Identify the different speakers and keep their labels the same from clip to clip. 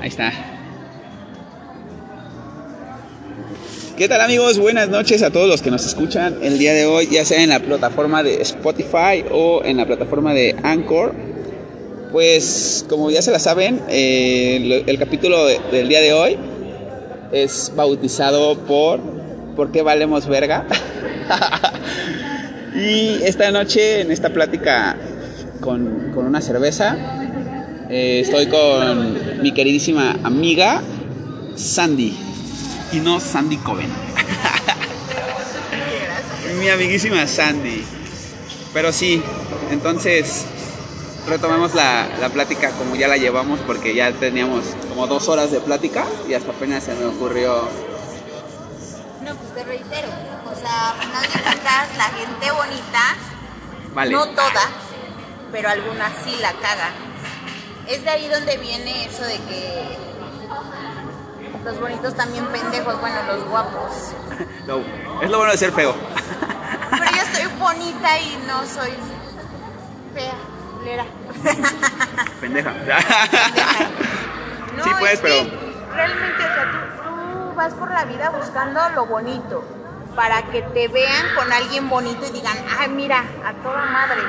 Speaker 1: Ahí está. ¿Qué tal amigos? Buenas noches a todos los que nos escuchan el día de hoy, ya sea en la plataforma de Spotify o en la plataforma de Anchor. Pues como ya se la saben, eh, el, capítulo de- del día de hoy es bautizado por ¿Por qué valemos verga? y esta noche en esta plática con, con una cerveza eh, estoy con mi queridísima amiga Sandy y no Sandy Coven. mi amiguísima Sandy. Pero sí, entonces retomamos la, la plática como ya la llevamos porque ya teníamos como dos horas de plática y hasta apenas se me ocurrió
Speaker 2: No, pues te reitero. O sea, a final de cuentas, la gente bonita,
Speaker 1: Vale.
Speaker 2: no toda, pero algunas sí la cagan. Es de ahí donde viene eso de que los bonitos también pendejos, bueno, los guapos.
Speaker 1: Lo- es lo bueno de ser feo.
Speaker 2: Pero yo estoy bonita y no soy fea, lera.
Speaker 1: Pendeja.
Speaker 2: No,
Speaker 1: Sí,
Speaker 2: es que
Speaker 1: pero-
Speaker 2: realmente, o sea, tú, tú vas por la vida buscando lo bonito para que te vean con alguien bonito y digan, ay, mira, a toda madre.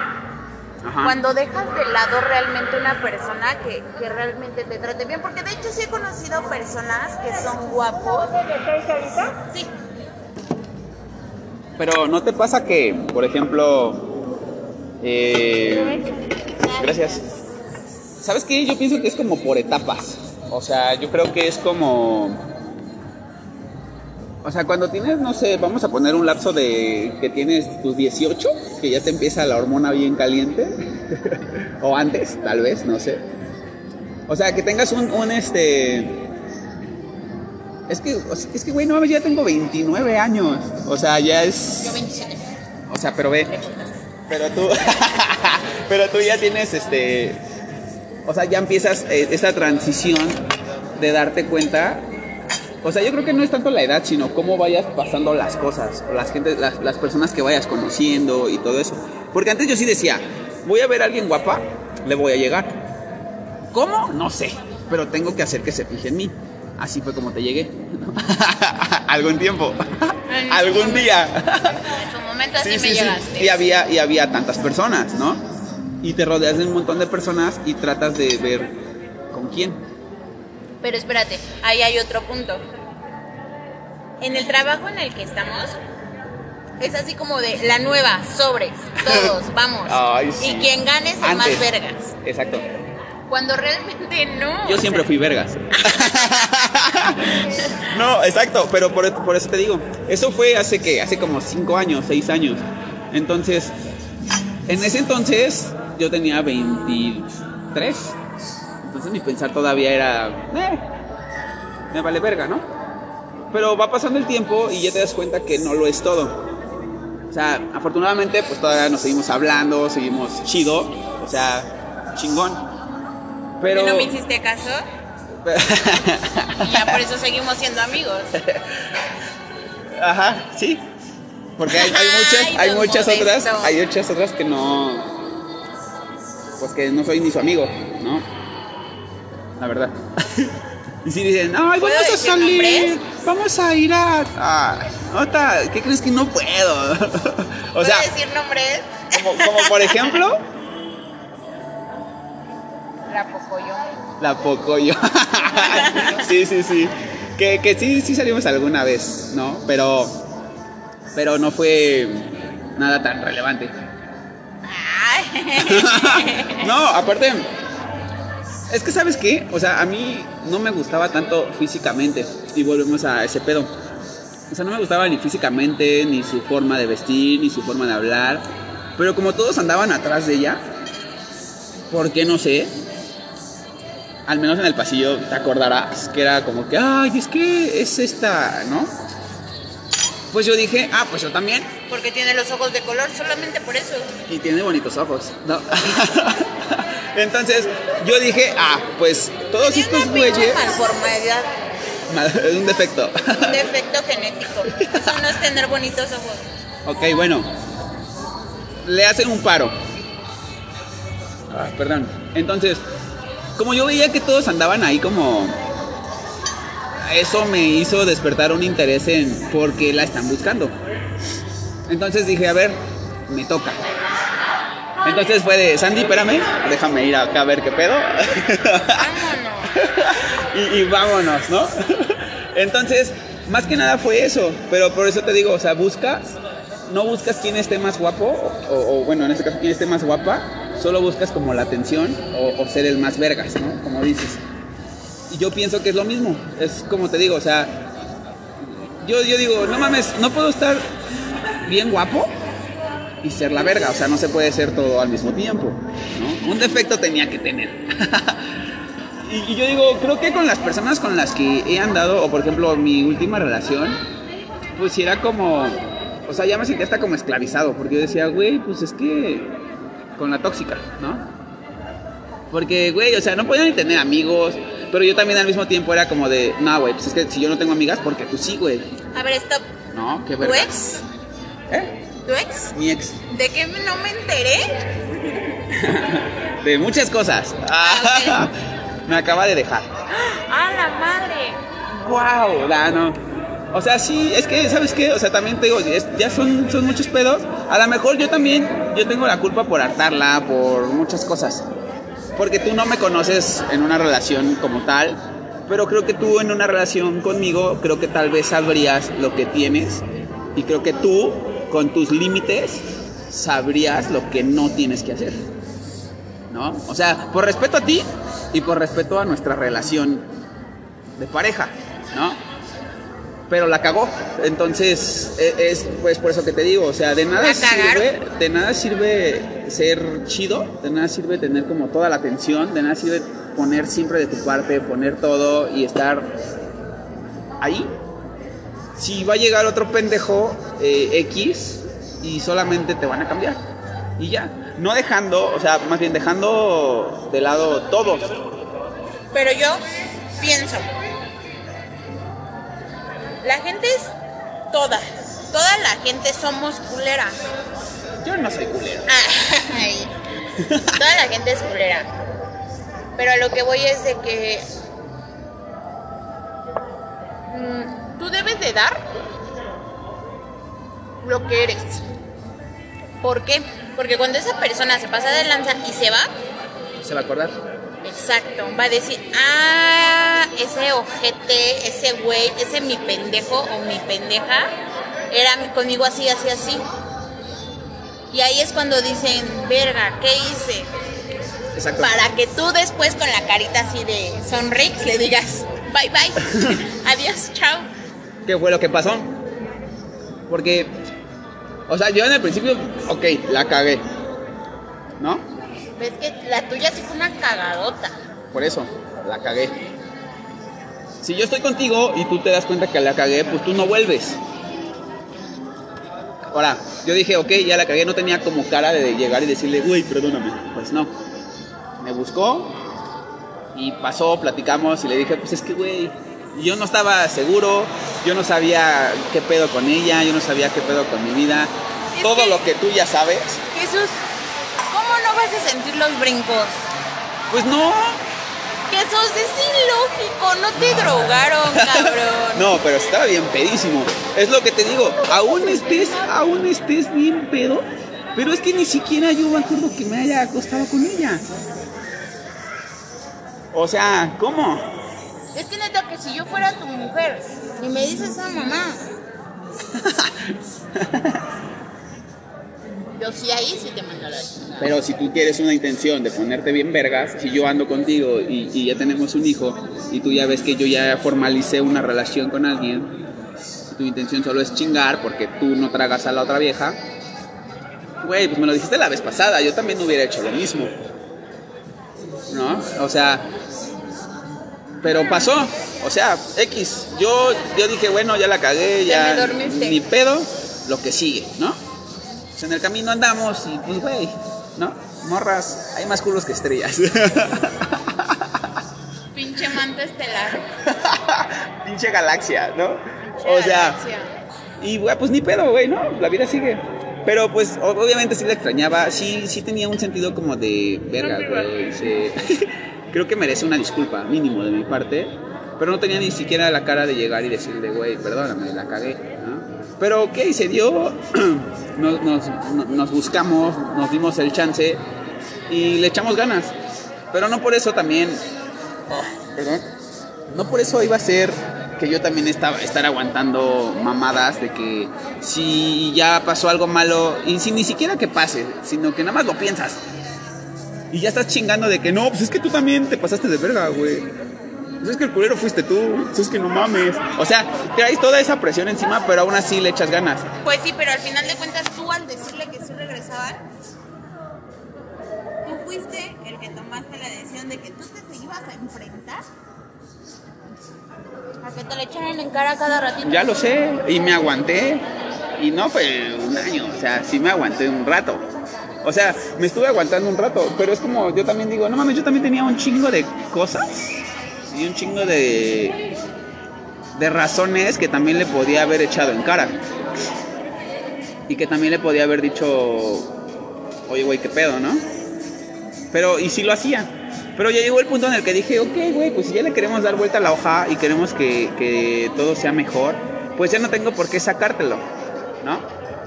Speaker 1: Ajá.
Speaker 2: Cuando dejas de lado realmente una persona que, que realmente te trate bien, porque de hecho sí he conocido personas que son guapos. Sí,
Speaker 1: Pero ¿no te pasa que, por ejemplo, eh, gracias. ¿Sabes qué? Yo pienso que es como por etapas. O sea, yo creo que es como... O sea, cuando tienes, no sé, vamos a poner un lapso de que tienes tus 18, que ya te empieza la hormona bien caliente, o antes, tal vez, no sé. O sea, que tengas un, un este... Es que, es que, güey, no mames, ya tengo 29 años. O sea, ya es...
Speaker 2: yo 27.
Speaker 1: O sea, pero ve. Pero tú. pero tú ya tienes este. O sea, ya empiezas eh, esta transición de darte cuenta. O sea, yo creo que no es tanto la edad, sino cómo vayas pasando las cosas. O las, gente, las, las personas que vayas conociendo y todo eso. Porque antes yo sí decía, voy a ver a alguien guapa, le voy a llegar. ¿Cómo? No sé. Pero tengo que hacer que se fije en mí. Así fue como te llegué. Algún tiempo. Algún día.
Speaker 2: En su momento así
Speaker 1: Sí,
Speaker 2: me
Speaker 1: sí, sí.
Speaker 2: llegaste.
Speaker 1: Y había, y había tantas personas, ¿no? Y te rodeas de un montón de personas y tratas de ver con quién.
Speaker 2: Pero espérate, ahí hay otro punto. En el trabajo en el que estamos, es así como de la nueva, sobres, todos, vamos.
Speaker 1: Ay, sí.
Speaker 2: Y quien gane es el
Speaker 1: Antes.
Speaker 2: más vergas.
Speaker 1: Exacto.
Speaker 2: Cuando realmente no.
Speaker 1: Yo
Speaker 2: o
Speaker 1: siempre
Speaker 2: sea,
Speaker 1: fui vergas. no, exacto, pero por, por eso te digo. Eso fue hace que, hace como 5 años, 6 años. Entonces, en ese entonces yo tenía 23. Entonces mi pensar todavía era, eh, me vale verga, ¿no? Pero va pasando el tiempo y ya te das cuenta que no lo es todo. O sea, afortunadamente pues todavía nos seguimos hablando, seguimos chido, o sea, chingón. Pero...
Speaker 2: ¿No me hiciste caso? Y ya por eso seguimos siendo amigos.
Speaker 1: Ajá, sí. Porque hay, hay muchas,
Speaker 2: Ay,
Speaker 1: hay muchas
Speaker 2: Modesto.
Speaker 1: otras, hay muchas otras que no, pues que no soy ni su amigo, ¿no? La verdad. y si dicen, ay,
Speaker 2: ¿Puedo
Speaker 1: vamos a salir,
Speaker 2: nombres?
Speaker 1: vamos a ir a, a otra, ¿qué crees que no puedo? o
Speaker 2: ¿Puedo
Speaker 1: sea,
Speaker 2: decir nombres?
Speaker 1: como, como por ejemplo,
Speaker 2: La Pocoyo.
Speaker 1: la Pocoyo. sí, sí, sí. Que, que sí, sí salimos alguna vez, ¿no? Pero, pero no fue nada tan relevante. No, aparte, es que sabes qué, o sea, a mí no me gustaba tanto físicamente, y volvemos a ese pedo. O sea, no me gustaba ni físicamente, ni su forma de vestir, ni su forma de hablar. Pero como todos andaban atrás de ella, ¿por qué no sé? Al menos en el pasillo te acordarás que era como que, ay, es que es esta, ¿no? Pues yo dije, ah, pues yo también.
Speaker 2: Porque tiene los ojos de color, solamente por eso.
Speaker 1: Y tiene bonitos ojos, ¿no? Entonces yo dije, ah, pues todos
Speaker 2: Tiene
Speaker 1: estos güeyes.
Speaker 2: malformidad,
Speaker 1: Es un defecto.
Speaker 2: un defecto genético. Eso no es tener bonitos ojos.
Speaker 1: ok, bueno. Le hacen un paro. Ah, perdón. Entonces, como yo veía que todos andaban ahí como... Eso me hizo despertar un interés en por qué la están buscando. Entonces dije, a ver, me toca. Entonces fue de, Sandy, espérame, déjame ir acá a ver qué pedo.
Speaker 2: Vámonos.
Speaker 1: y, y vámonos, ¿no? Entonces, más que nada fue eso, pero por eso te digo, o sea, buscas, no buscas quién esté más guapo, o, o, bueno, en este caso, quién esté más guapa, solo buscas como la atención o, o ser el más vergas, ¿no? Como dices. Y yo pienso que es lo mismo, es como te digo, o sea, yo, yo digo, no mames, no puedo estar bien guapo y ser la verga, o sea, no se puede ser todo al mismo tiempo, ¿no? Un defecto tenía que tener. y, y yo digo, creo que con las personas con las que he andado, o por ejemplo mi última relación, pues era como, o sea, ya me sentía hasta como esclavizado, porque yo decía, güey, pues es que con la tóxica, ¿no? Porque, güey, o sea, no podía ni tener amigos, pero yo también al mismo tiempo era como de, no, güey, pues es que si yo no tengo amigas, porque tú sí, güey.
Speaker 2: A ver, stop.
Speaker 1: No, qué
Speaker 2: ¿Tu
Speaker 1: verga.
Speaker 2: ex?
Speaker 1: ¿Eh?
Speaker 2: ¿Tu ex?
Speaker 1: Mi ex.
Speaker 2: ¿De qué no me enteré?
Speaker 1: De muchas cosas.
Speaker 2: Ah,
Speaker 1: me acaba de dejar.
Speaker 2: ¡Ah, la madre!
Speaker 1: ¡Wow! La, no. O sea, sí, es que, ¿sabes qué? O sea, también te digo, es- ya son, son muchos pedos. A lo mejor yo también, yo tengo la culpa por hartarla, por muchas cosas. Porque tú no me conoces en una relación como tal, pero creo que tú en una relación conmigo, creo que tal vez sabrías lo que tienes. Y creo que tú, con tus límites, sabrías lo que no tienes que hacer. ¿No? O sea, por respeto a ti y por respeto a nuestra relación de pareja, ¿no? Pero la cagó. Entonces, e- es pues por eso que te digo, o sea, de nada sirve, de nada sirve ser chido, de nada sirve tener como toda la atención, de nada sirve poner siempre de tu parte, poner todo y estar ahí. Si va a llegar otro pendejo eh, X y solamente te van a cambiar. Y ya. No dejando, o sea, más bien dejando de lado todo.
Speaker 2: Pero yo pienso, la gente es toda, toda la gente somos culera.
Speaker 1: Yo no soy culero.
Speaker 2: Ay, toda la gente es culera. Pero a lo que voy es de que mm, tú debes de dar lo que eres. ¿Por qué? Porque cuando esa persona se pasa de lanza y se va,
Speaker 1: ¿Se va a acordar?
Speaker 2: Exacto, va a decir, ah, ese ojete, ese güey, ese mi pendejo o mi pendeja era mi- conmigo así, así, así. Y ahí es cuando dicen, verga, ¿qué hice?
Speaker 1: Exacto.
Speaker 2: Para que tú después con la carita así de sonrix le digas, bye bye, adiós, chao.
Speaker 1: ¿Qué fue lo que pasó? Porque, o sea, yo en el principio, ok, la cagué. ¿No?
Speaker 2: Ves que la tuya sí fue una cagadota.
Speaker 1: Por eso, la cagué. Si yo estoy contigo y tú te das cuenta que la cagué, pues tú no vuelves. Ahora, yo dije, ok, ya la cagué, no tenía como cara de llegar y decirle, güey, perdóname. Pues no. Me buscó y pasó, platicamos y le dije, pues es que, güey, yo no estaba seguro, yo no sabía qué pedo con ella, yo no sabía qué pedo con mi vida.
Speaker 2: Es
Speaker 1: Todo
Speaker 2: que-
Speaker 1: lo que tú ya sabes,
Speaker 2: Jesús, ¿cómo no vas a sentir los brincos?
Speaker 1: pues no.
Speaker 2: Jesús, es ilógico, no te drogaron, cabrón.
Speaker 1: No, pero estaba bien pedísimo. Es lo que te digo. Aún estés, aún estés bien pedo. Pero es que ni siquiera yo me acuerdo que me haya acostado con ella. O sea, ¿cómo?
Speaker 2: Es que neta que si yo fuera tu mujer y me dices a mamá. yo sí ahí sí te mando.
Speaker 1: Pero si tú quieres una intención de ponerte bien vergas, si yo ando contigo y, ya tenemos un hijo y tú ya ves que yo ya formalicé una relación con alguien, y tu intención solo es chingar porque tú no tragas a la otra vieja, güey, pues me lo dijiste la vez pasada, yo también hubiera hecho lo mismo. ¿No? O sea, pero pasó, o sea, X, yo, yo dije, bueno, ya la cagué, ya
Speaker 2: me dormiste.
Speaker 1: ni pedo, lo que sigue, ¿no? Pues en el camino andamos y pues, güey, ¿no? Morras, hay más culos que estrellas.
Speaker 2: Pinche manto estelar.
Speaker 1: Pinche galaxia, ¿no? O sea,
Speaker 2: Galaxia.
Speaker 1: y güey, pues ni pedo, güey, ¿no? La vida sigue. Pero pues obviamente sí la extrañaba, sí, sí tenía un sentido como de verga, güey. sí. creo que merece una disculpa, mínimo de mi parte. Pero no tenía ni siquiera la cara de llegar y decirle, güey, perdóname, la cagué. ¿no? Pero, ok, se dio. nos, nos- nos buscamos, nos dimos el chance y le echamos ganas. Pero no por eso también. oh, perdón. No por eso iba a ser que yo también estaba estar aguantando mamadas de que si ya pasó algo malo y si ni siquiera que pase, sino que nada más lo piensas. Y ya estás chingando de que no, pues es que tú también te pasaste de verga, güey. Pues es que el culero fuiste tú, pues es que no mames. O sea, traes toda esa presión encima, pero aún así le echas ganas.
Speaker 2: Pues sí, pero al final de cuentas tú al decirle que sí regresaban, tú fuiste el que tomaste la decisión de que tú te ibas a enfrentar a que te le echaran en cara cada ratito.
Speaker 1: Ya lo sé, y me aguanté. Y no fue un año, o sea, sí me aguanté un rato. O sea, me estuve aguantando un rato, pero es como yo también digo, no mames, yo también tenía un chingo de cosas y un chingo de de razones que también le podía haber echado en cara. Y que también le podía haber dicho, oye, güey, qué pedo, ¿no? Pero, y sí lo hacía. Pero ya llegó el punto en el que dije, ok, güey, pues si ya le queremos dar vuelta a la hoja y queremos que, que todo sea mejor, pues ya no tengo por qué sacártelo, ¿no?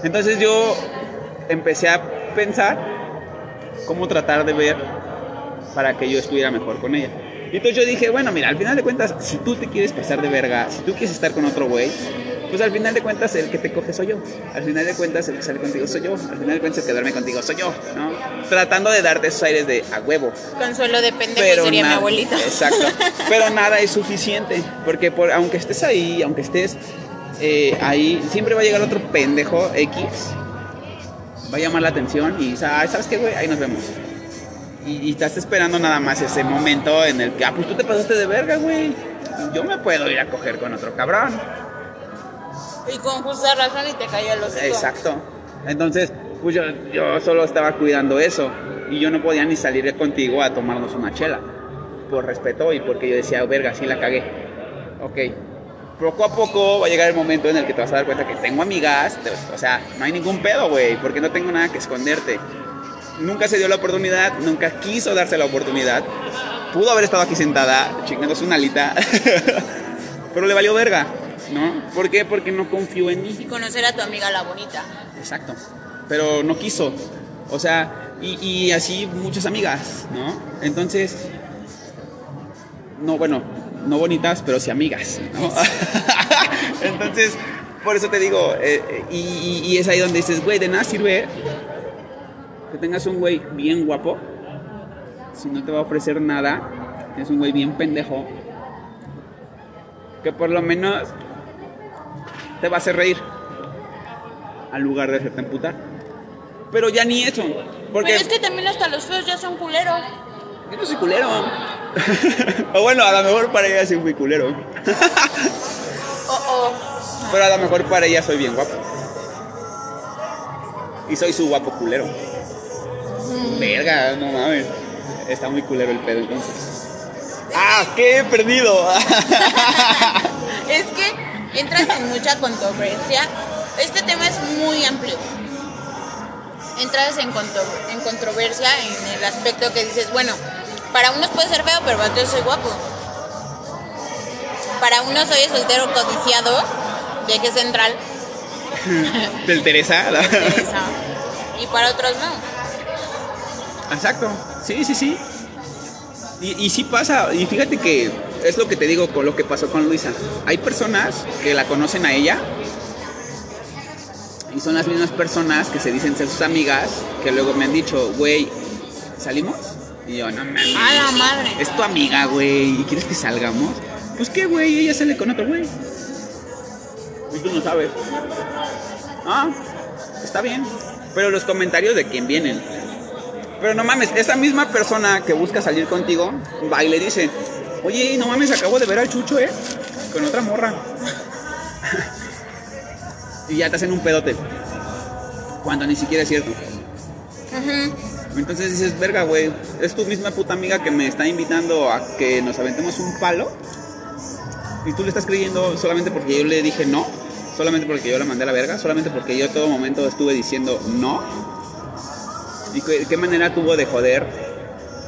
Speaker 1: Entonces yo empecé a pensar cómo tratar de ver para que yo estuviera mejor con ella. Y entonces yo dije, bueno, mira, al final de cuentas, si tú te quieres pasar de verga, si tú quieres estar con otro güey, pues al final de cuentas el que te coge soy yo. Al final de cuentas el que sale contigo soy yo. Al final de cuentas el que duerme contigo soy yo, ¿no? Tratando de darte esos aires de a huevo.
Speaker 2: Consuelo de pendejo sería mi abuelita.
Speaker 1: Exacto. Pero nada es suficiente. Porque por, aunque estés ahí, aunque estés eh, ahí, siempre va a llegar otro pendejo X. Va a llamar la atención y "Ah, ¿sabes qué, güey? Ahí nos vemos. Y, y estás esperando nada más ese momento en el que, ah, pues tú te pasaste de verga, güey. Yo me puedo ir a coger con otro cabrón.
Speaker 2: Y con justa razón y te cayó el hocico.
Speaker 1: Exacto. Entonces, pues yo, yo solo estaba cuidando eso. Y yo no podía ni salir contigo a tomarnos una chela. Por respeto y porque yo decía, verga, sí la cagué. Ok. Poco a poco va a llegar el momento en el que te vas a dar cuenta que tengo amigas. te- o sea, no hay ningún pedo, güey. Porque no tengo nada que esconderte. Nunca se dio la oportunidad. Nunca quiso darse la oportunidad. Pudo haber estado aquí sentada, chingándose una alita. pero le valió verga. ¿No? ¿Por qué? Porque no confío en mí.
Speaker 2: Y conocer a tu amiga la bonita.
Speaker 1: Exacto. Pero no quiso. O sea, y, y así muchas amigas, ¿no? Entonces, no, bueno, no bonitas, pero sí amigas, ¿no? Entonces, por eso te digo, eh, eh, y, y- y es ahí donde dices, güey, de nada sirve que tengas un güey bien guapo, si no te va a ofrecer nada, es un güey bien pendejo, que por lo menos te va a hacer reír al lugar de hacerte emputar. Pero ya ni eso. Porque
Speaker 2: Pero es que también hasta los feos ya son culeros.
Speaker 1: yo no soy culero. O bueno, a lo mejor para ella soy muy culero.
Speaker 2: Oh, oh.
Speaker 1: Pero a lo mejor para ella soy bien guapo. Y soy su guapo culero. Verga, no mames. Está muy culero el pedo entonces. ¡Ah! ¡Qué he perdido!
Speaker 2: Es que entras en mucha controversia. Este tema es muy amplio. Entras en, contro- en controversia en el aspecto que dices, bueno, para unos puede ser feo, pero para otros soy guapo. Para unos soy el soltero codiciado, de eje central,
Speaker 1: Del Teresa.
Speaker 2: esa, y para otros no.
Speaker 1: Exacto. Sí, sí, sí. Y, y sí pasa. Y fíjate que es lo que te digo con lo que pasó con Luisa. Hay personas que la conocen a ella. Y son las mismas personas que se dicen ser sus amigas. Que luego me han dicho, güey, ¿salimos? Y yo, no mames.
Speaker 2: A la madre.
Speaker 1: Es tu amiga, güey. ¿Y quieres que salgamos? Pues qué, güey. Ella sale con otro güey. Y tú no sabes. Ah, está bien. Pero los comentarios de quién vienen. Pero no mames, esa misma persona que busca salir contigo va y le dice, oye, no mames, acabo de ver al chucho, ¿eh? Con otra morra. y ya te hacen un pedote. Cuando ni siquiera es cierto. Entonces dices, verga, güey, es tu misma puta amiga que me está invitando a que nos aventemos un palo. Y tú le estás creyendo solamente porque yo le dije no. Solamente porque yo la mandé a la verga. Solamente porque yo todo momento estuve diciendo no. ¿Y qué, qué manera tuvo de joder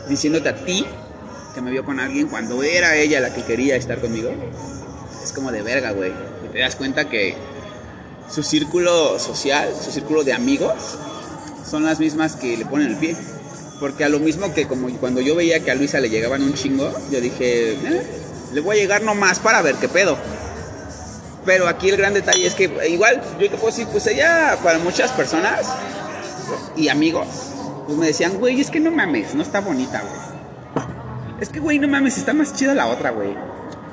Speaker 1: diciéndote a ti que me vio con alguien cuando era ella la que quería estar conmigo, es como de verga, güey. Y te das cuenta que su círculo social, su círculo de amigos, son las mismas que le ponen el pie. Porque a lo mismo que como cuando yo veía que a Luisa le llegaban un chingo, yo dije, "Eh, le voy a llegar nomás para ver qué pedo. Pero aquí el gran detalle es que igual, yo te puedo decir, pues ella para muchas personas y amigos, pues me decían, güey, es que no mames, no está bonita, güey. Es que, güey, no mames, está más chida la otra, güey.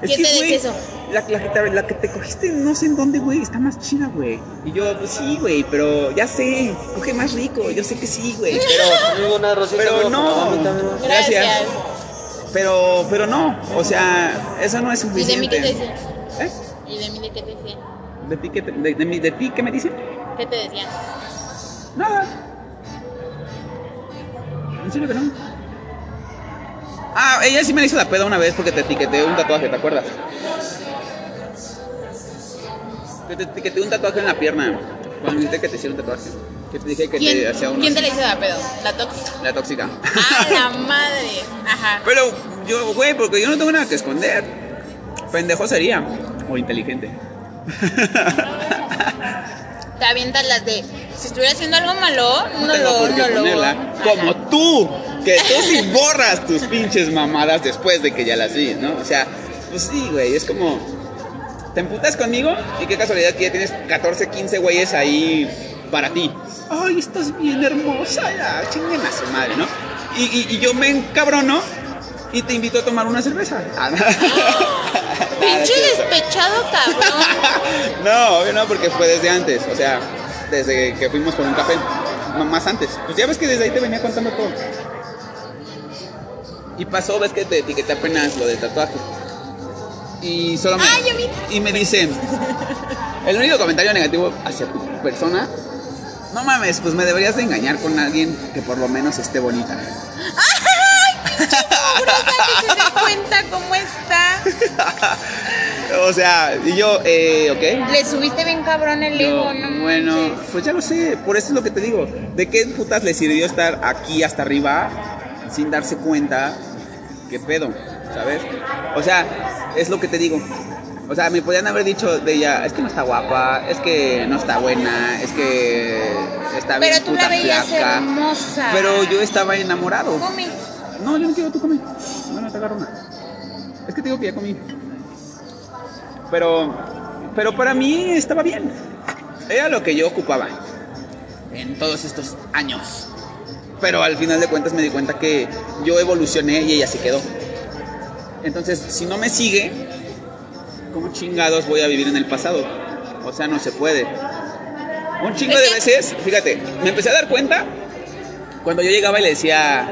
Speaker 1: Es
Speaker 2: ¿Quién
Speaker 1: que,
Speaker 2: te
Speaker 1: güey,
Speaker 2: dice eso?
Speaker 1: La, la que te, la que te cogiste no sé en dónde, güey, está más chida, güey. Y yo, pues sí, güey, pero ya sé, coge más rico, yo sé que sí, güey, pero...
Speaker 3: Amigo, una rosita,
Speaker 1: Pero no. Gracias.
Speaker 2: Gracias.
Speaker 1: Pero, pero no, o sea, eso no es
Speaker 2: ¿Y de
Speaker 1: suficiente.
Speaker 2: mí qué te decía?
Speaker 1: ¿Eh?
Speaker 2: ¿Y de mí de qué te decía?
Speaker 1: ¿De ti qué, te- de, de mí- de ti qué me dicen?
Speaker 2: ¿Qué te decía?
Speaker 1: Nada. ¿En serio que no? Ah, ella sí me hizo la peda una vez porque te etiqueté un tatuaje, ¿te acuerdas? Que te etiqueté un tatuaje en la pierna. Cuando me dijiste que te hiciera un tatuaje. Que te dije que te
Speaker 2: ¿Quién,
Speaker 1: hacía uno.
Speaker 2: ¿Quién te le hizo la pedo? ¿La tóxica?
Speaker 1: La tóxica.
Speaker 2: ¡Ah, la madre! Ajá.
Speaker 1: Pero yo, güey, porque yo no tengo nada que esconder. Pendejo sería. O inteligente.
Speaker 2: Te avientas las de. Si estuviera haciendo algo malo, no,
Speaker 1: tengo
Speaker 2: lo, no lo.
Speaker 1: ponerla. Como tú, que tú sí borras tus pinches mamadas después de que ya las vi, ¿no? O sea, pues sí, güey, es como. Te emputas conmigo y qué casualidad que ya tienes 14, 15 güeyes ahí para ti. Ay, estás bien hermosa, ya, chinguen a su madre, ¿no? Y, y- y yo me encabrono y te invito a tomar una cerveza. Ah.
Speaker 2: Pinche despechado, cabrón.
Speaker 1: No, obvio no, porque fue desde antes, o sea, desde que fuimos por un café, más antes. Pues ya ves que desde ahí te venía contando todo. Y pasó, ves que te etiqueté apenas lo del tatuaje. Y solo me,
Speaker 2: Ah, yo vi.
Speaker 1: y me dicen, el único comentario negativo hacia tu persona, no mames, pues me deberías de engañar con alguien que por lo menos esté bonita.
Speaker 2: Mugrosa que se dé cuenta cómo está.
Speaker 1: O sea, y yo, eh, ok.
Speaker 2: Le subiste bien cabrón el ego, ¿no?
Speaker 1: bueno,
Speaker 2: manches.
Speaker 1: pues ya lo sé, por eso es lo que te digo. ¿De qué putas le sirvió estar aquí hasta arriba sin darse cuenta qué pedo? ¿Sabes? O sea, es lo que te digo. O sea, me podían haber dicho de ella, es que no está guapa, es que no está buena, es que está bien
Speaker 2: Pero tú
Speaker 1: puta
Speaker 2: la veías
Speaker 1: flaca.
Speaker 2: hermosa.
Speaker 1: Pero yo estaba enamorado.
Speaker 2: Come.
Speaker 1: No, yo no quiero, tú come. Bueno, te agarro una. Es que te digo que ya comí. Pero, pero para mí estaba bien. Era lo que yo ocupaba en todos estos años. Pero al final de cuentas me di cuenta que yo evolucioné y ella se quedó. Entonces, si no me sigue, ¿cómo chingados voy a vivir en el pasado? O sea, no se puede. Un chingo de
Speaker 2: que-
Speaker 1: veces, fíjate, me empecé a dar cuenta cuando yo llegaba y le decía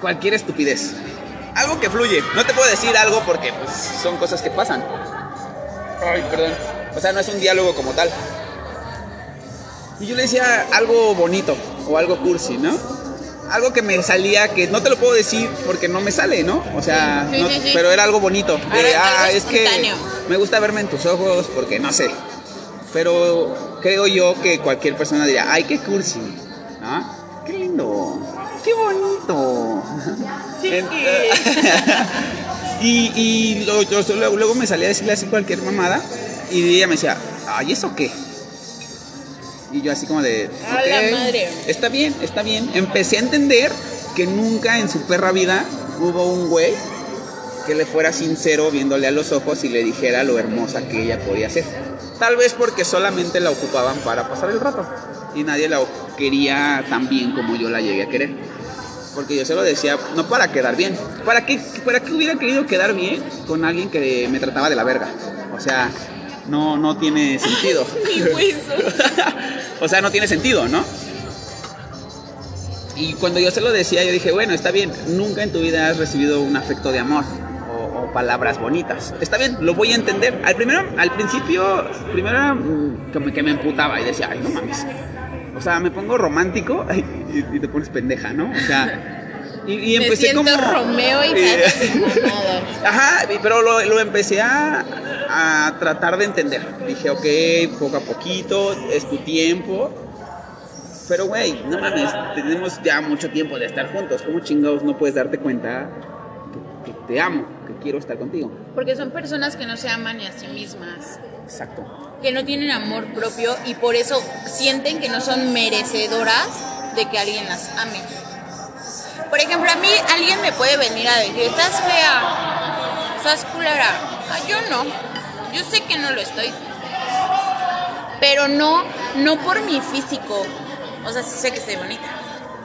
Speaker 1: cualquier estupidez. Algo que fluye. No te puedo decir algo porque pues, son cosas que pasan. Ay, perdón. O sea, no es un diálogo como tal. Y yo le decía algo bonito o algo cursi, ¿no? Algo que me salía que no te lo puedo decir porque no me sale, ¿no? O sea,
Speaker 2: Sí,
Speaker 1: no-
Speaker 2: sí, sí.
Speaker 1: pero era algo bonito. De, ah, es que me gusta verme en tus ojos porque no sé. Pero creo yo que cualquier persona diría, ay, qué cursi, ¿no? Qué lindo, qué bonito. Y y lo- yo- luego, luego me salía a decirle así cualquier mamada y ella me decía, ay, ¿eso qué? Y yo así como de,
Speaker 2: A la
Speaker 1: "Ok,
Speaker 2: madre".
Speaker 1: está bien, está bien. Empecé a entender que nunca en su perra vida hubo un güey que le fuera sincero viéndole a los ojos y le dijera lo hermosa que ella podía ser. Tal vez porque solamente la ocupaban para pasar el rato y nadie la quería tan bien como yo la llegué a querer. Porque yo se lo decía, no para quedar bien. ¿Para qué, ¿Para qué hubiera querido quedar bien con alguien que me trataba de la verga? O sea, no, no tiene sentido.
Speaker 2: Mi hueso.
Speaker 1: o sea, no tiene sentido, ¿no? Y cuando yo se lo decía, yo dije, bueno, está bien, nunca en tu vida has recibido un afecto de amor o, palabras bonitas. Está bien, lo voy a entender. Al primero, al principio, primero mm, como que me emputaba y decía, ay, no mames. O sea, me pongo romántico y, y te pones pendeja, ¿no? O sea, y, y
Speaker 2: Me
Speaker 1: empecé
Speaker 2: siento
Speaker 1: como...
Speaker 2: Romeo y
Speaker 1: Eh. Ajá, pero lo, lo empecé a, a tratar de entender. Dije, ok, poco a poquito, es tu tiempo. Pero, güey, no mames, tenemos ya mucho tiempo de estar juntos. ¿Cómo chingados no puedes darte cuenta te amo, que quiero estar contigo.
Speaker 2: Porque son personas que no se aman ni a sí mismas,
Speaker 1: Exacto.
Speaker 2: que no tienen amor propio y por eso sienten que no son merecedoras de que alguien las ame. Por ejemplo, a mí alguien me puede venir a decir, estás fea, estás culera. Ah, yo no, yo sé que no lo estoy. Pero no, no por mi físico. O sea, sí sé que estoy bonita.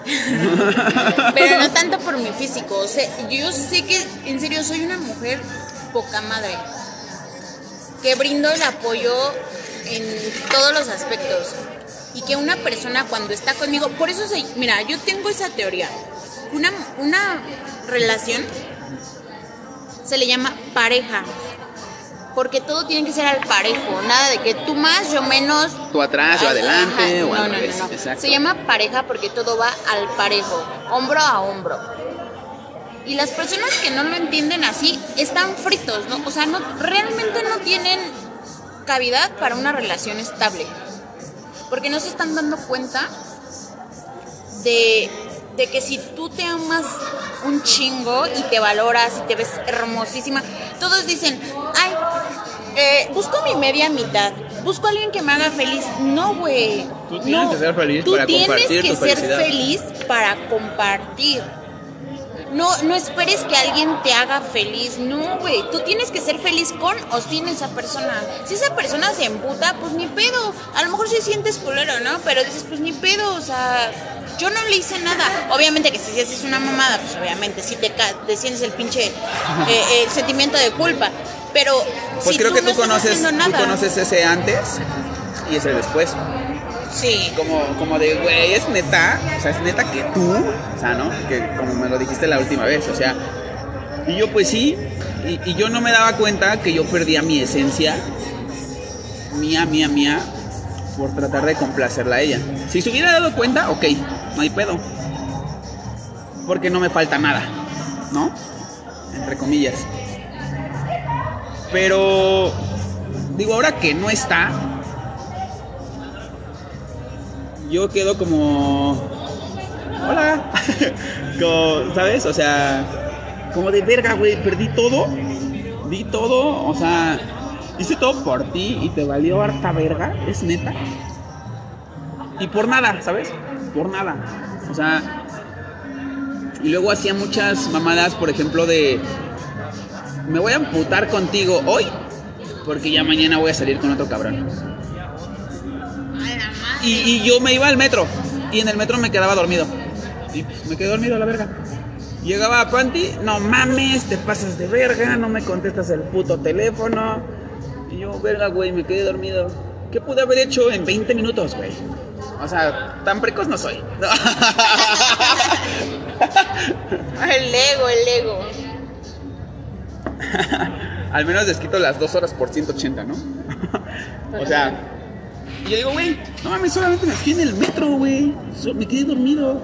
Speaker 2: Pero no tanto por mi físico. O sea, yo sé que, en serio, soy una mujer poca madre. Que brindo el apoyo en todos los aspectos. Y que una persona cuando está conmigo, por eso se, mira, yo tengo esa teoría. Una, una relación se le llama pareja. Porque todo tiene que ser al parejo, nada de que tú más, yo menos,
Speaker 1: Tú atrás, yo
Speaker 2: Ajá,
Speaker 1: adelante, o
Speaker 2: no,
Speaker 1: al
Speaker 2: no,
Speaker 1: revés.
Speaker 2: no. Se llama pareja porque todo va al parejo, hombro a hombro. Y las personas que no lo entienden así están fritos, ¿no? O sea, no, realmente no tienen cavidad para una relación estable. Porque no se están dando cuenta de, de que si tú te amas un chingo y te valoras y te ves hermosísima, todos dicen, ay, eh, busco mi media mitad, busco a alguien que me haga feliz. No, güey.
Speaker 1: Tú tienes
Speaker 2: no.
Speaker 1: que ser feliz
Speaker 2: Tú
Speaker 1: para
Speaker 2: tienes que
Speaker 1: tu
Speaker 2: ser feliz para compartir. No, no esperes que alguien te haga feliz, no, güey. Tú tienes que ser feliz con o sin esa persona. Si esa persona se emputa, pues ni pedo. A lo mejor sí sientes culero, ¿no? Pero dices, pues ni pedo, o sea, yo no le hice nada. Obviamente que si haces una mamada, pues obviamente sí te, te sientes el pinche eh, el sentimiento de culpa. Pero
Speaker 1: Pues
Speaker 2: si
Speaker 1: creo
Speaker 2: tú
Speaker 1: que tú
Speaker 2: estás
Speaker 1: conoces,
Speaker 2: haciendo
Speaker 1: tú
Speaker 2: nada,
Speaker 1: conoces ese antes y ese después.
Speaker 2: Sí.
Speaker 1: Como, como de, güey, es neta, o sea, es neta que tú, o sea, ¿no? Que como me lo dijiste la última vez, o sea, y yo pues sí, y, y yo no me daba cuenta que yo perdía mi esencia, mía, mía, mía, por tratar de complacerla a ella. Si se hubiera dado cuenta, ok, no hay pedo. Porque no me falta nada, ¿no? Entre comillas. Pero, digo, ahora que no está, yo quedo como. Hola. ¿Sabes? O sea, como de verga, güey. Perdí todo. Di todo. O sea, hice todo por ti y te valió harta verga. Es neta. Y por nada, ¿sabes? Por nada. O sea. Y luego hacía muchas mamadas, por ejemplo, de. Me voy a amputar contigo hoy. Porque ya mañana voy a salir con otro cabrón. Y, y yo me iba al metro. Y en el metro me quedaba dormido. Y pues, me quedé dormido a la verga. Llegaba a Panty, no mames, te pasas de verga, no me contestas el puto teléfono. Y yo, verga, güey, me quedé dormido. ¿Qué pude haber hecho en 20 minutos, güey? O sea, tan precoz no soy.
Speaker 2: El ego, el ego.
Speaker 1: Al menos les quito las dos horas por 180, ¿no? o sea, y yo digo, güey, no mames, solamente me fui en el metro, güey. Me quedé dormido.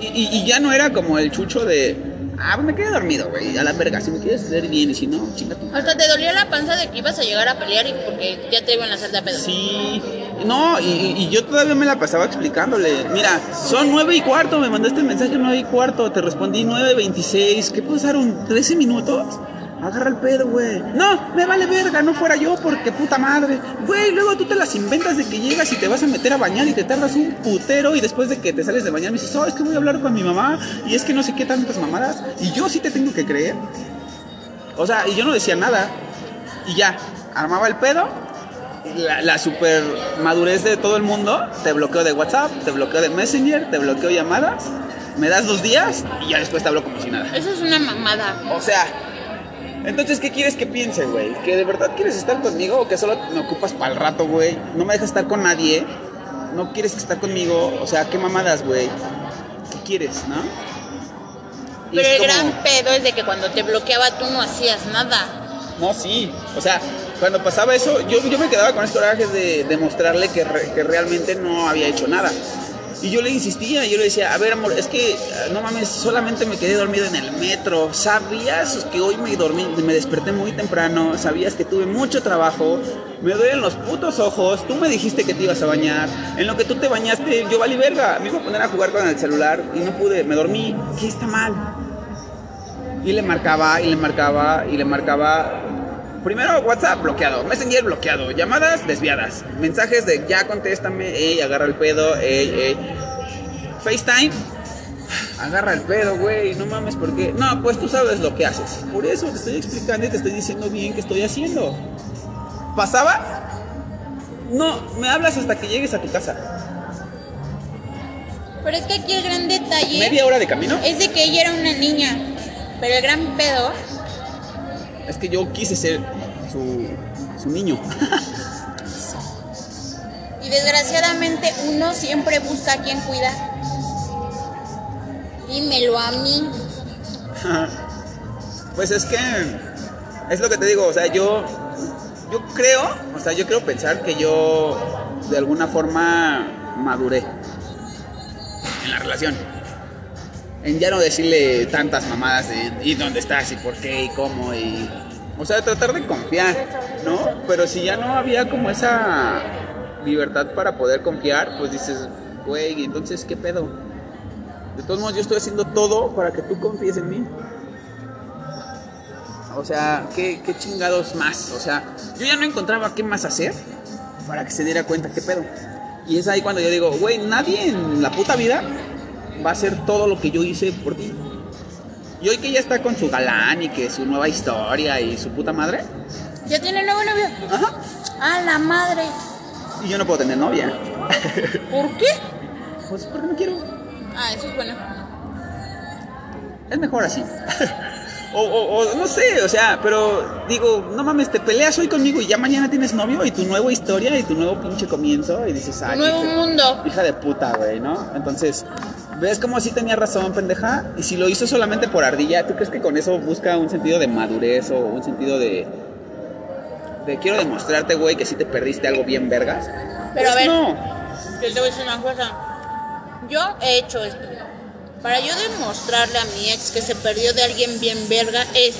Speaker 1: Y, y- y ya no era como el chucho de, ah, pues me quedé dormido, güey, a la verga. Si me quieres ver bien y si no, chinga tu madre.
Speaker 2: Hasta te dolía la panza de que ibas a llegar a pelear y porque ya te iban a hacer de pedo.
Speaker 1: Sí, no, y yo todavía me la pasaba explicándole. Mira, son nueve y cuarto, me mandaste el mensaje nueve y cuarto, te respondí nueve veintiséis. ¿Qué pasaron? ¿13 minutos? Agarra el pedo, güey. No, me vale verga, no fuera yo porque puta madre. Güey, luego tú te las inventas de que llegas y te vas a meter a bañar y te tardas un putero y después de que te sales de bañar me dices, oh, es que voy a hablar con mi mamá y es que no sé qué tantas mamadas. Y yo sí te tengo que creer. O sea, y yo no decía nada. Y ya, armaba el pedo la, la super madurez de todo el mundo, te bloqueo de WhatsApp, te bloqueo de Messenger, te bloqueo llamadas, me das dos días y ya después te hablo como si nada.
Speaker 2: Eso es una mamada.
Speaker 1: O sea, entonces, ¿qué quieres que piense, güey? ¿Que de verdad quieres estar conmigo o que solo me ocupas para el rato, güey? No me dejas estar con nadie, no quieres estar conmigo, o sea, ¿qué mamadas, güey? ¿Qué quieres, no? Y
Speaker 2: Pero el
Speaker 1: como-
Speaker 2: gran pedo es de que cuando te bloqueaba tú no hacías nada.
Speaker 1: No, sí. O sea, cuando pasaba eso, yo, yo me quedaba con este coraje de demostrarle que, re- que realmente no había hecho nada. Y yo le insistía, yo le decía, a ver, amor, es que ah, no mames, solamente me quedé dormido en el metro. ¿Sabías que hoy me dormí, me desperté muy temprano? ¿Sabías que tuve mucho trabajo? Me duelen los putos ojos. Tú me dijiste que te ibas a bañar. En lo que tú te bañaste, yo valí verga. Me iba a poner a jugar con el celular y no pude, me dormí. ¿Qué está mal? Y le marcaba, y le marcaba, y le marcaba. Primero WhatsApp bloqueado, Messenger bloqueado, llamadas desviadas, mensajes de ya contéstame, ey, agarra el pedo, ey, ey. FaceTime, agarra el pedo, güey, no mames, ¿por qué? No, pues tú sabes lo que haces. Por eso te estoy explicando y te estoy diciendo bien qué estoy haciendo. ¿Pasaba? No, me hablas hasta que llegues a tu casa.
Speaker 2: Pero es que aquí el gran detalle
Speaker 1: ¿Media hora de camino?
Speaker 2: es de que ella era una niña. Pero el gran pedo
Speaker 1: Es que yo quise ser su, su niño.
Speaker 2: Y desgraciadamente uno siempre busca a quien cuidar. Dímelo a mí.
Speaker 1: Pues es que es lo que te digo, o sea, yo yo creo, o sea, yo quiero pensar que yo de alguna forma maduré en la relación. En ya no decirle tantas mamadas de y dónde estás y por qué y cómo y o sea, tratar de confiar, ¿no? Pero si ya no había como esa libertad para poder confiar, pues dices, güey, entonces qué pedo? De todos modos, yo estoy haciendo todo para que tú confíes en mí. O sea, ¿qué, qué chingados más? O sea, yo ya no encontraba qué más hacer para que se diera cuenta qué pedo. Y es ahí cuando yo digo, güey, nadie en la puta vida va a hacer todo lo que yo hice por ti. Y hoy que ya está con su galán y que su nueva historia y su puta madre,
Speaker 2: ¿Ya tiene nuevo novio?
Speaker 1: ajá,
Speaker 2: ¡A la madre!
Speaker 1: y yo no puedo tener novia.
Speaker 2: ¿Por qué?
Speaker 1: Pues porque no quiero.
Speaker 2: Ah, eso es bueno.
Speaker 1: Es mejor así. o, o- o no sé, o sea, pero digo, no mames, te peleas hoy conmigo y ya mañana tienes novio y tu nueva historia y tu nuevo pinche comienzo y dices, ay,
Speaker 2: nuevo
Speaker 1: hija-
Speaker 2: mundo.
Speaker 1: hija de puta, güey, ¿no? Entonces, ¿ves cómo sí tenía razón, pendeja? Y si lo hizo solamente por ardilla, ¿tú crees que con eso busca un sentido de madurez o un sentido de... de quiero demostrarte, güey, que sí te perdiste algo bien vergas?
Speaker 2: Pero a
Speaker 1: Pues
Speaker 2: ver.
Speaker 1: no.
Speaker 2: Yo te voy a decir una cosa. Yo he hecho esto. Para yo demostrarle a mi ex que se perdió de alguien bien verga es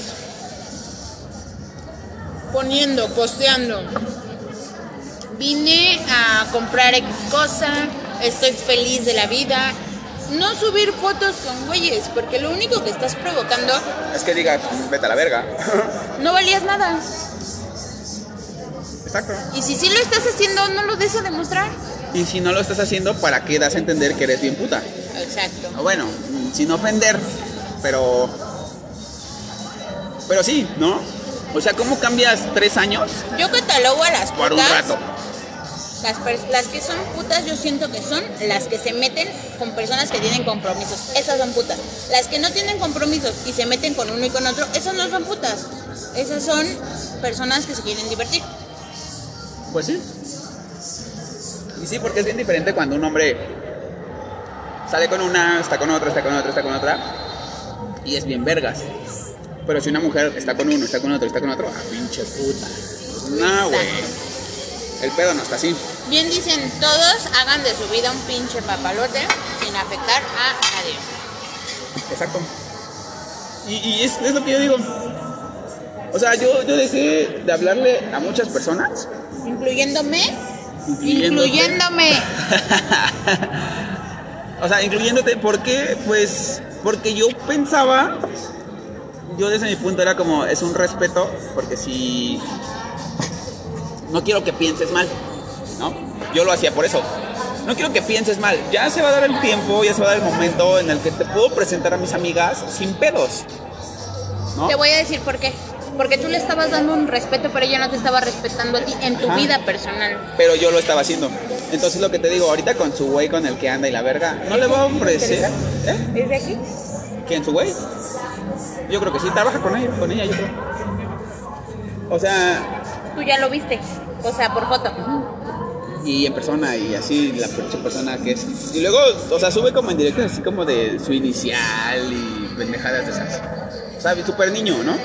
Speaker 2: poniendo, posteando. Vine a comprar X cosa, estoy feliz de la vida. No subir fotos con güeyes, porque lo único que estás provocando,
Speaker 1: Es que diga, vete a la verga.
Speaker 2: no valías nada.
Speaker 1: Exacto.
Speaker 2: Y si sí lo estás haciendo, no lo des a demostrar.
Speaker 1: Y si no lo estás haciendo, ¿para qué das a entender que eres bien puta?
Speaker 2: Exacto.
Speaker 1: O Bueno, sin ofender, pero. Pero sí, ¿no? O sea, ¿cómo cambias tres años
Speaker 2: Yo catalogo a las
Speaker 1: por un
Speaker 2: putas,
Speaker 1: rato?
Speaker 2: Las, las que son putas yo siento que son las que se meten con personas que tienen compromisos. Esas son putas. Las que no tienen compromisos y se meten con uno y con otro, esas no son putas. Esas son personas que se quieren divertir.
Speaker 1: Pues sí. Y sí, porque es bien diferente cuando un hombre sale con una, está con otra, está con otra, está con otra, y es bien vergas. Pero si una mujer está con uno, está con otro, está con otro, ah, pinche puta. No, güey. El pedo no está así.
Speaker 2: Bien dicen, todos hagan de su vida un pinche papalote sin afectar a nadie.
Speaker 1: Exacto. Y, y es, es lo que yo digo. O sea, yo, yo dejé de hablarle a muchas personas.
Speaker 2: Incluyéndome. Incluyéndome.
Speaker 1: O sea, incluyéndote, ¿por qué? Pues porque yo pensaba, yo desde mi punto era como, es un respeto, porque si no quiero que pienses mal, ¿no? Yo lo hacía por eso. No quiero que pienses mal. Ya se va a dar el tiempo, ya se va a dar el momento en el que te puedo presentar a mis amigas sin pedos. ¿no?
Speaker 2: Te voy a decir por qué. Porque tú le estabas dando un respeto, pero ella no te estaba respetando a ti en tu
Speaker 1: Ajá.
Speaker 2: vida personal.
Speaker 1: Pero yo lo estaba haciendo. Entonces lo que te digo, ahorita con su güey con el que anda y la verga, no le voy a ofrecer. ¿Eh?
Speaker 2: ¿Es de aquí?
Speaker 1: ¿Quién, su güey? Yo creo que sí, trabaja con ella, con ella, yo creo. O sea,
Speaker 2: Tú ya lo viste. O sea, por foto.
Speaker 1: y en persona, y así la persona que es. Y luego, o sea, sube como en directo así como de su inicial y pendejadas de esas. O sea, súper niño, ¿no?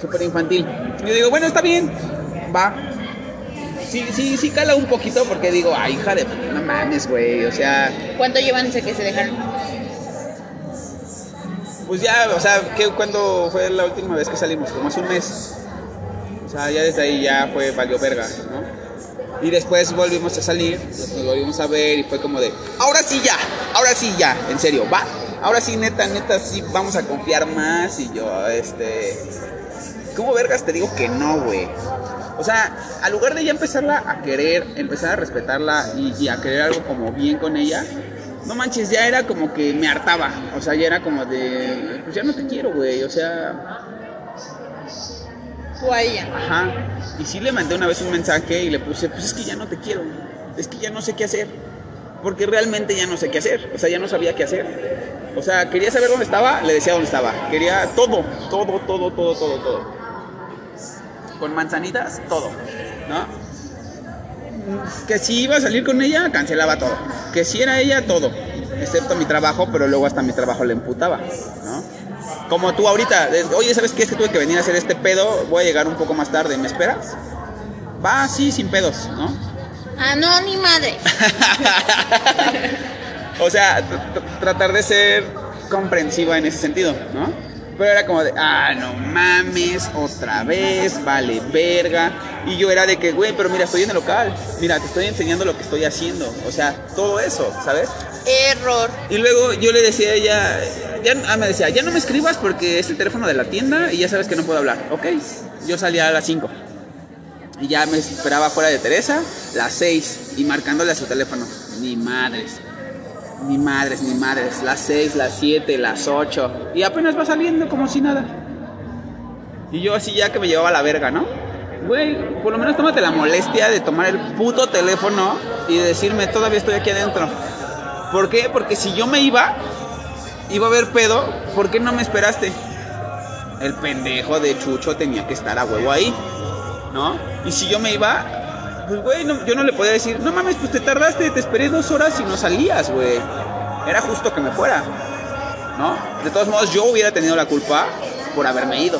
Speaker 1: Súper infantil. Y yo digo, bueno, está bien, va. Sí, sí, sí cala un poquito porque digo, ay, hija de no mames, güey. O sea,
Speaker 2: ¿Cuánto llevan desde que se dejaron?
Speaker 1: pues ya, o sea, que cuando fue la última vez que salimos, como hace un mes. O sea, ya desde ahí ya fue, valió verga, ¿no? Y después volvimos a salir, nos volvimos a ver y fue como de, ahora sí ya, ahora sí ya, en serio, va. ahora sí, neta, neta, sí, vamos a confiar más. Y yo, este, ¿cómo vergas te digo que no, güey? O sea, al lugar de ya empezarla a querer, empezar a respetarla y, y a querer algo como bien con ella, no manches, ya era como que me hartaba. O sea, ya era como de, pues ya no te quiero, güey. O sea,
Speaker 2: Tú a ella.
Speaker 1: Ajá. Y sí le mandé una vez un mensaje y le puse, pues es que ya no te quiero. Es que ya no sé qué hacer. Porque realmente ya no sé qué hacer. O sea, ya no sabía qué hacer. O sea, quería saber dónde estaba, le decía dónde estaba. Quería todo, todo, todo, todo, todo, todo. Con manzanitas, todo. ¿No? Que si iba a salir con ella, cancelaba todo. Que si era ella, todo. Excepto mi trabajo, pero luego hasta mi trabajo le emputaba. ¿No? Como tú ahorita, oye, ¿sabes qué? Es que tuve que venir a hacer este pedo, voy a llegar un poco más tarde, ¿me esperas? Va, sí, sin pedos, ¿no?
Speaker 2: Ah, no, ni madre.
Speaker 1: O sea, tr- tr- tratar de ser comprensiva en ese sentido, ¿no? Pero era como de, ah, no mames, otra vez, vale, verga. Y yo era de que, güey, pero mira, estoy en el local, mira, te estoy enseñando lo que estoy haciendo. O sea, todo eso, ¿sabes?
Speaker 2: Error.
Speaker 1: Y luego yo le decía a ella, ya, ah, me decía, ya no me escribas porque es el teléfono de la tienda y ya sabes que no puedo hablar. Ok, yo salía a las 5. Y ya me esperaba fuera de Teresa, las 6, y marcándole a su teléfono. Ni madres, ni madres, ni madres. Las 6, las 7, las 8. Y apenas va saliendo como si nada. Y yo así ya que me llevaba la verga, ¿no? Güey, por lo menos tómate la molestia de tomar el puto teléfono y decirme, todavía estoy aquí adentro. ¿Por qué? Porque si yo me iba, iba a haber pedo, ¿por qué no me esperaste? El pendejo de Chucho tenía que estar a huevo ahí, ¿no? Y si yo me iba, pues güey, yo no le podía decir, no mames, pues te tardaste, te esperé dos horas y no salías, güey. Era justo que me fuera, ¿no? De todos modos, yo hubiera tenido la culpa por haberme ido,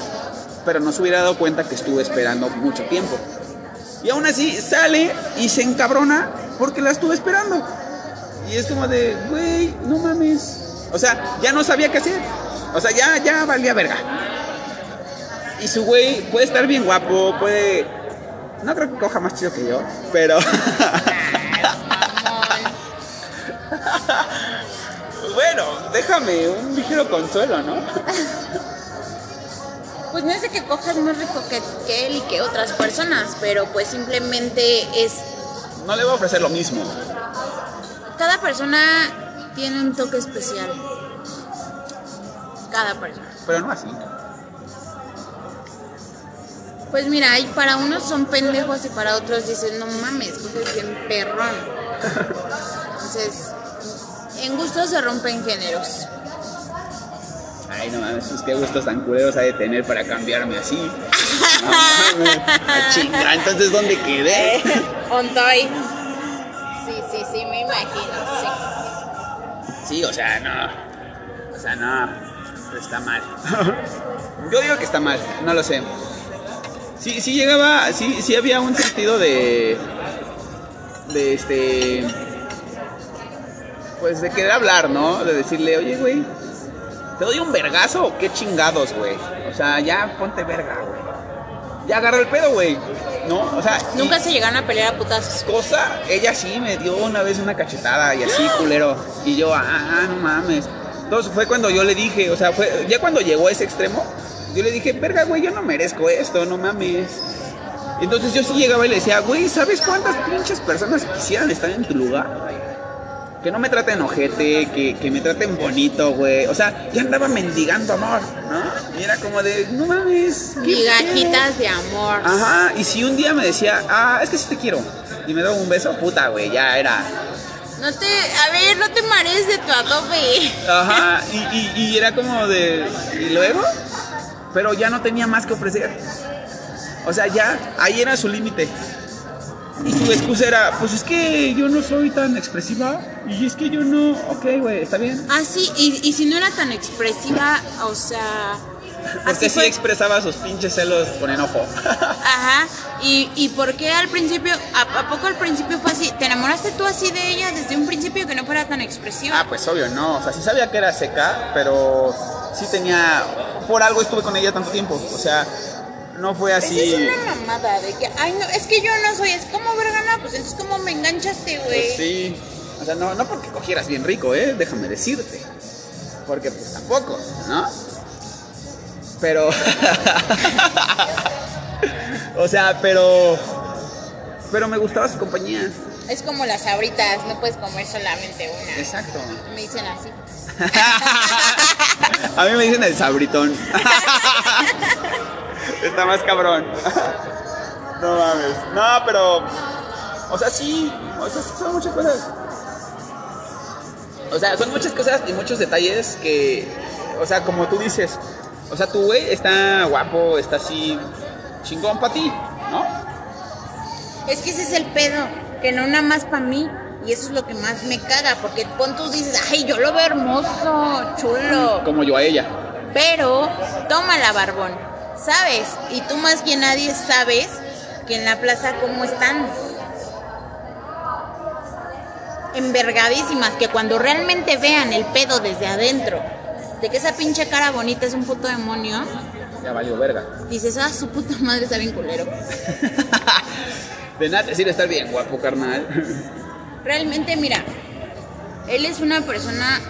Speaker 1: pero no se hubiera dado cuenta que estuve esperando mucho tiempo. Y aún así sale y se encabrona porque la estuve esperando. Y es como de, güey, no mames. O sea, ya no sabía qué hacer. O sea, ya, ya valía verga. Y su güey puede estar bien guapo, puede... No creo que coja más chido que yo, pero... bueno, déjame un ligero consuelo, ¿no?
Speaker 2: Pues no es de que cojas más rico que, que él y que otras personas, pero pues simplemente es.
Speaker 1: No le voy a ofrecer lo mismo.
Speaker 2: Cada persona tiene un toque especial. Cada persona.
Speaker 1: Pero no así.
Speaker 2: Pues mira, hay para unos son pendejos y para otros dicen, no mames, coges bien perrón. Entonces, en gusto se rompen géneros.
Speaker 1: Ay, no mames, pues qué gustos tan culeros hay de tener para cambiarme así. No mames. Ah, chinga, entonces ¿dónde quedé?
Speaker 2: Ontoy. Sí, imagino,
Speaker 1: o sea, no. O sea, no. Está mal. Yo digo que está mal, no lo sé. Sí, sí llegaba, sí, sí había un sentido de. de este. Pues de querer hablar, ¿no? De decirle, oye, güey, ¿te doy un vergazo o qué chingados, güey? O sea, ya ponte verga, güey. Ya agarra el pedo, güey. ¿No? O sea, y-
Speaker 2: Nunca se llegaron a pelear a putazos.
Speaker 1: cosa, ella sí me dio una vez una cachetada y así, culero. Y yo, ah, no mames. Entonces fue cuando yo le dije, o sea, fue ya cuando llegó a ese extremo, yo le dije, verga, güey, yo no merezco esto, no mames. Entonces yo sí llegaba y le decía, güey, ¿sabes cuántas pinches personas quisieran estar en tu lugar? Que no me traten ojete, que, que me traten bonito, güey. O sea, ya andaba mendigando amor, ¿no? Y era como de, no mames. ¿qué
Speaker 2: Migajitas de amor.
Speaker 1: Ajá, y si un día me decía, ah, es que sí te quiero, y me daba un beso, puta, güey, ya era.
Speaker 2: No te, a ver, no te marees de tu adobe.
Speaker 1: Ajá, y, y- y era como de. ¿Y luego? Pero ya no tenía más que ofrecer. O sea, ya, ahí era su límite. Y su excusa era, pues es que yo no soy tan expresiva, y es que yo no. Ok, güey, está bien.
Speaker 2: Ah, sí, y, y si no era tan expresiva, o sea.
Speaker 1: Porque
Speaker 2: así
Speaker 1: sí
Speaker 2: fue-
Speaker 1: expresaba sus pinches celos con enojo.
Speaker 2: Ajá, y, y por qué al principio, a, a poco al principio fue así? ¿Te enamoraste tú así de ella desde un principio que no fuera tan expresiva?
Speaker 1: Ah, pues obvio, no. O sea, sí sabía que era seca, pero sí tenía. Por algo estuve con ella tanto tiempo. O sea, no fue
Speaker 2: Esa
Speaker 1: así.
Speaker 2: es una mamada de que, ay, no, es que yo no soy, es como verga, no, pues entonces como me enganchaste, güey.
Speaker 1: Pues sí. O sea, no, no porque cogieras bien rico, ¿eh? Déjame decirte. Porque pues tampoco, ¿no? Pero. o sea, pero. Pero me gustaba su compañía.
Speaker 2: Es como las abritas, no puedes comer solamente una.
Speaker 1: Exacto.
Speaker 2: Me dicen así.
Speaker 1: A mí me dicen el sabritón. Está más cabrón. No mames. No, pero. O sea, sí. O sea, son muchas cosas. O sea, son muchas cosas y muchos detalles que. O sea, como tú dices. O sea, tu güey está guapo, está así. Chingón para ti, ¿no?
Speaker 2: Es que ese es el pedo, que no nada más para mí. Y eso es lo que más me caga, porque pon tú dices, ay, yo lo veo hermoso, chulo.
Speaker 1: Como yo a ella.
Speaker 2: Pero, tómala, barbón, ¿sabes? Y tú más que nadie sabes que en la plaza cómo están. Envergadísimas, que cuando realmente vean el pedo desde adentro, de que esa pinche cara bonita es un puto demonio,
Speaker 1: Ya valió verga.
Speaker 2: dices, ah, su puta madre está bien culero.
Speaker 1: De nada te sirve estar bien guapo, carnal.
Speaker 2: Realmente, mira, él es una persona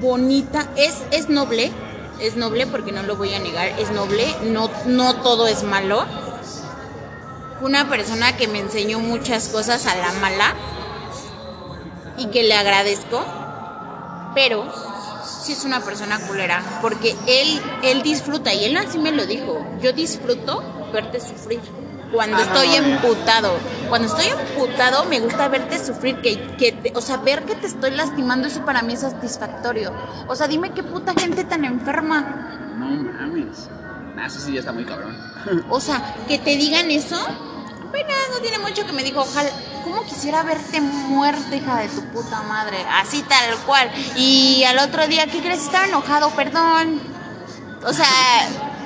Speaker 2: bonita, es, es noble, es noble porque no lo voy a negar, es noble, no, no todo es malo. Una persona que me enseñó muchas cosas a la mala y que le agradezco, pero sí es una persona culera, porque él, él disfruta, y él así me lo dijo, yo disfruto verte sufrir. Cuando estoy emputado, cuando estoy emputado me gusta verte sufrir, que, que te- o sea, ver que te estoy lastimando, eso para mí es satisfactorio. O sea, dime qué puta gente tan enferma.
Speaker 1: No mames. Nah, eso sí ya está muy cabrón.
Speaker 2: O sea, que te digan eso, apenas no tiene mucho que me dijo, ojalá, ¿cómo quisiera verte muerta, hija de tu puta madre? Así tal cual. Y al otro día, ¿qué crees? Estaba enojado, perdón. O sea,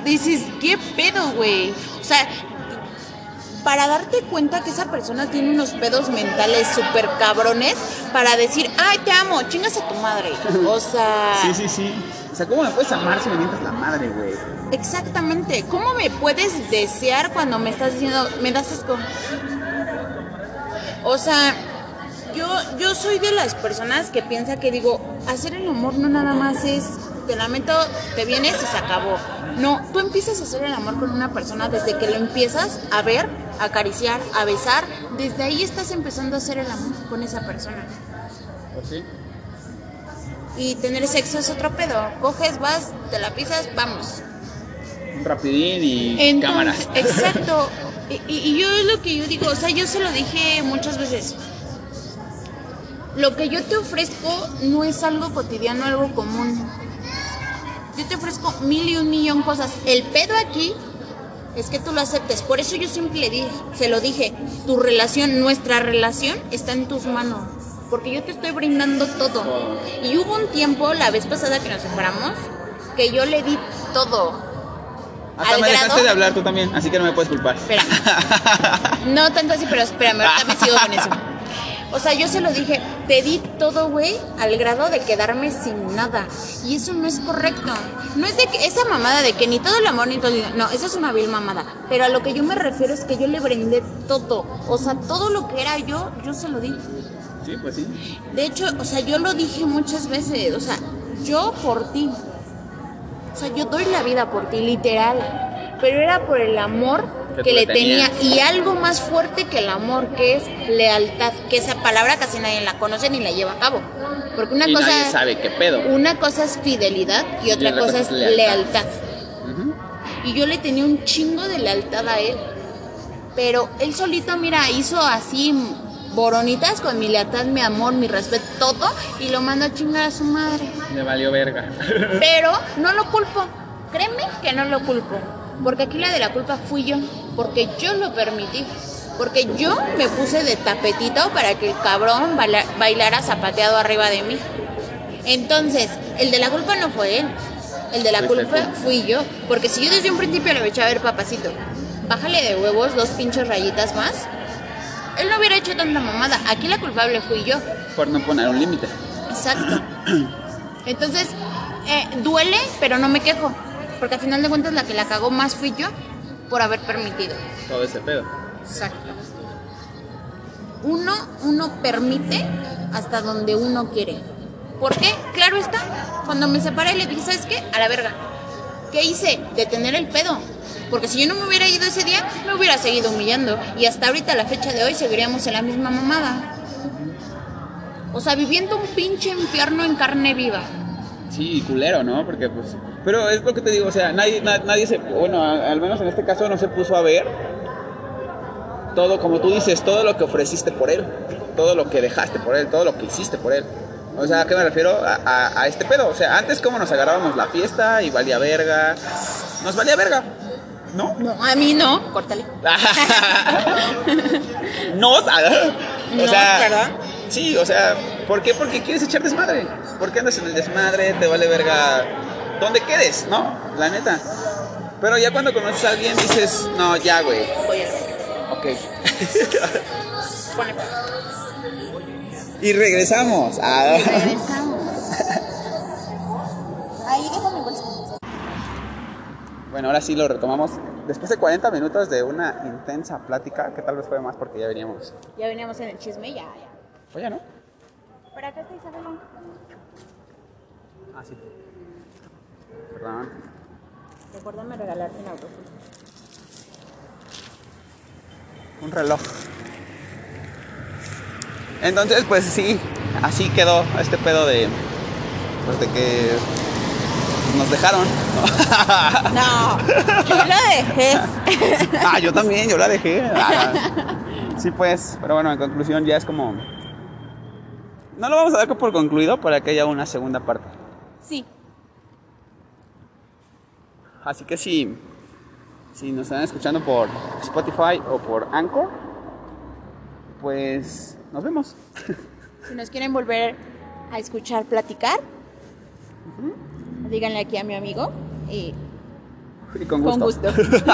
Speaker 2: dices, ¿qué pedo, güey? O sea, para darte cuenta que esa persona tiene unos pedos mentales súper cabrones para decir, ay, te amo, chingas a tu madre. O sea...
Speaker 1: Sí, sí, sí. O sea, ¿cómo me puedes amar si me mientas la madre, güey?
Speaker 2: Exactamente. ¿Cómo me puedes desear cuando me estás diciendo, me das asco? O sea, yo, yo soy de las personas que piensa que digo, hacer el amor no nada más es, te lamento, te vienes y se acabó. No, tú empiezas a hacer el amor con una persona desde que lo empiezas a ver, a acariciar, a besar. Desde ahí estás empezando a hacer el amor con esa persona.
Speaker 1: ¿O sí?
Speaker 2: Y tener sexo es otro pedo. Coges, vas, te la pisas, vamos.
Speaker 1: Un rapidín y cámara.
Speaker 2: Entonces, exacto. Y, y- y yo es lo que yo digo, o sea, yo se lo dije muchas veces. Lo que yo te ofrezco no es algo cotidiano, algo común. Yo te ofrezco mil y un millón cosas. El pedo aquí es que tú lo aceptes. Por eso yo siempre le dije, se lo dije, tu relación, nuestra relación está en tus manos. Porque yo te estoy brindando todo. Y hubo un tiempo, la vez pasada que nos separamos, que yo le di todo.
Speaker 1: Hasta me
Speaker 2: grado-
Speaker 1: dejaste de hablar tú también, así que no me puedes culpar.
Speaker 2: Espera. No tanto así, pero espérame, ahorita me sigo con eso. O sea, yo se lo dije, te di todo, güey, al grado de quedarme sin nada. Y eso no es correcto. No es de que esa mamada de que ni todo el amor ni todo el... No, eso es una vil mamada. Pero a lo que yo me refiero es que yo le brindé todo. O sea, todo lo que era yo, yo se lo di.
Speaker 1: Sí, pues sí.
Speaker 2: De hecho, o sea, yo lo dije muchas veces. O sea, yo por ti. O sea, yo doy la vida por ti, literal. Pero era por el amor
Speaker 1: Que
Speaker 2: que, le tenía. Y algo más fuerte que el amor, que es lealtad. Que esa palabra casi nadie la conoce ni la lleva a cabo. Porque una
Speaker 1: y
Speaker 2: cosa.
Speaker 1: nadie sabe qué pedo.
Speaker 2: Una cosa es fidelidad y otra cosa es lealtad.
Speaker 1: Ujú.
Speaker 2: Y yo le tenía un chingo de lealtad a él. Pero él solito, mira, hizo así boronitas con mi lealtad, mi amor, mi respeto, todo. Y lo mandó a chingar a su madre.
Speaker 1: Me valió verga.
Speaker 2: Pero no lo culpo. Créeme que no lo culpo. Porque aquí la de la culpa fui yo. Porque yo lo permití. Porque yo me puse de tapetito para que el cabrón baila- bailara zapateado arriba de mí. Entonces, el de la culpa no fue él. El de la culpa fui yo. Porque si yo desde un principio le echado a ver, papacito, bájale de huevos dos pinches rayitas más. Él no hubiera hecho tanta mamada. Aquí la culpable fui yo.
Speaker 1: Por no poner un límite.
Speaker 2: Exacto. Entonces, eh, duele, pero no me quejo. Porque al final de cuentas la que la cagó más fui yo por haber permitido.
Speaker 1: Todo ese pedo.
Speaker 2: Exacto. Uno, uno permite hasta donde uno quiere. ¿Por qué? Claro está. Cuando me separé le dije, ¿sabes qué? A la verga. ¿Qué hice? Detener el pedo. Porque si yo no me hubiera ido ese día, me hubiera seguido humillando. Y hasta ahorita, la fecha de hoy, seguiríamos en la misma mamada. O sea, viviendo un pinche infierno en carne viva.
Speaker 1: Sí, culero, ¿no? Porque pues... Pero es lo que te digo, o sea, nadie, na- nadie se... Bueno, a- al menos en este caso no se puso a ver todo, como tú dices, todo lo que ofreciste por él, todo lo que dejaste por él, todo lo que hiciste por él. O sea, ¿a qué me refiero? A, a- a este pedo. O sea, antes como nos agarrábamos la fiesta y valía verga. Nos valía verga, ¿no?
Speaker 2: No, a mí no. Córtale.
Speaker 1: no, o sea,
Speaker 2: No, ¿verdad?
Speaker 1: Sí, o sea, ¿por qué? Porque quieres echar desmadre. ¿Por qué andas en el desmadre? Te vale verga donde quedes, ¿no? La neta. Pero ya cuando conoces a alguien dices, no, ya, güey.
Speaker 2: Oye,
Speaker 1: Ok.
Speaker 2: pone.
Speaker 1: y regresamos. Ah.
Speaker 2: Regresamos. Ahí déjame mi bolsa.
Speaker 1: Bueno, ahora sí lo retomamos. Después de 40 minutos de una intensa plática, que tal vez fue más porque ya veníamos.
Speaker 2: Ya veníamos en el chisme, ya, ya.
Speaker 1: Oye, ¿no?
Speaker 2: Para acá está Isabela.
Speaker 1: Ah, sí. Perdón.
Speaker 2: Recuérdame regalarte un auto.
Speaker 1: Un reloj. Entonces, pues sí, así quedó este pedo de. Pues de que. Nos dejaron.
Speaker 2: No, yo lo dejé.
Speaker 1: ah, yo también, yo la dejé. Ah, sí, pues, pero bueno, en conclusión ya es como. No lo vamos a dar por concluido para que haya una segunda parte.
Speaker 2: Sí.
Speaker 1: Así que si, si nos están escuchando por Spotify o por Anchor, pues nos vemos.
Speaker 2: Si nos quieren volver a escuchar platicar, díganle aquí a mi amigo. Y
Speaker 1: Y con gusto.
Speaker 2: Con gusto.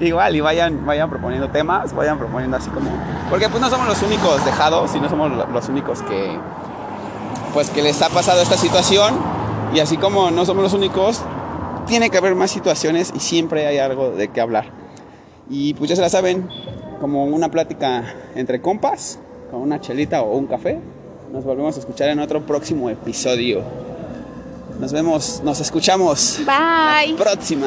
Speaker 1: Igual, y vayan, vayan proponiendo temas, vayan proponiendo así como. Porque pues no somos los únicos dejados y no somos lo- los únicos que. Pues que les ha pasado esta situación. Y así como no somos los únicos, tiene que haber más situaciones y siempre hay algo de qué hablar. Y pues ya se la saben, como una plática entre compas, con una chelita o un café. Nos volvemos a escuchar en otro próximo episodio. Nos vemos, nos escuchamos.
Speaker 2: Bye.
Speaker 1: La próxima.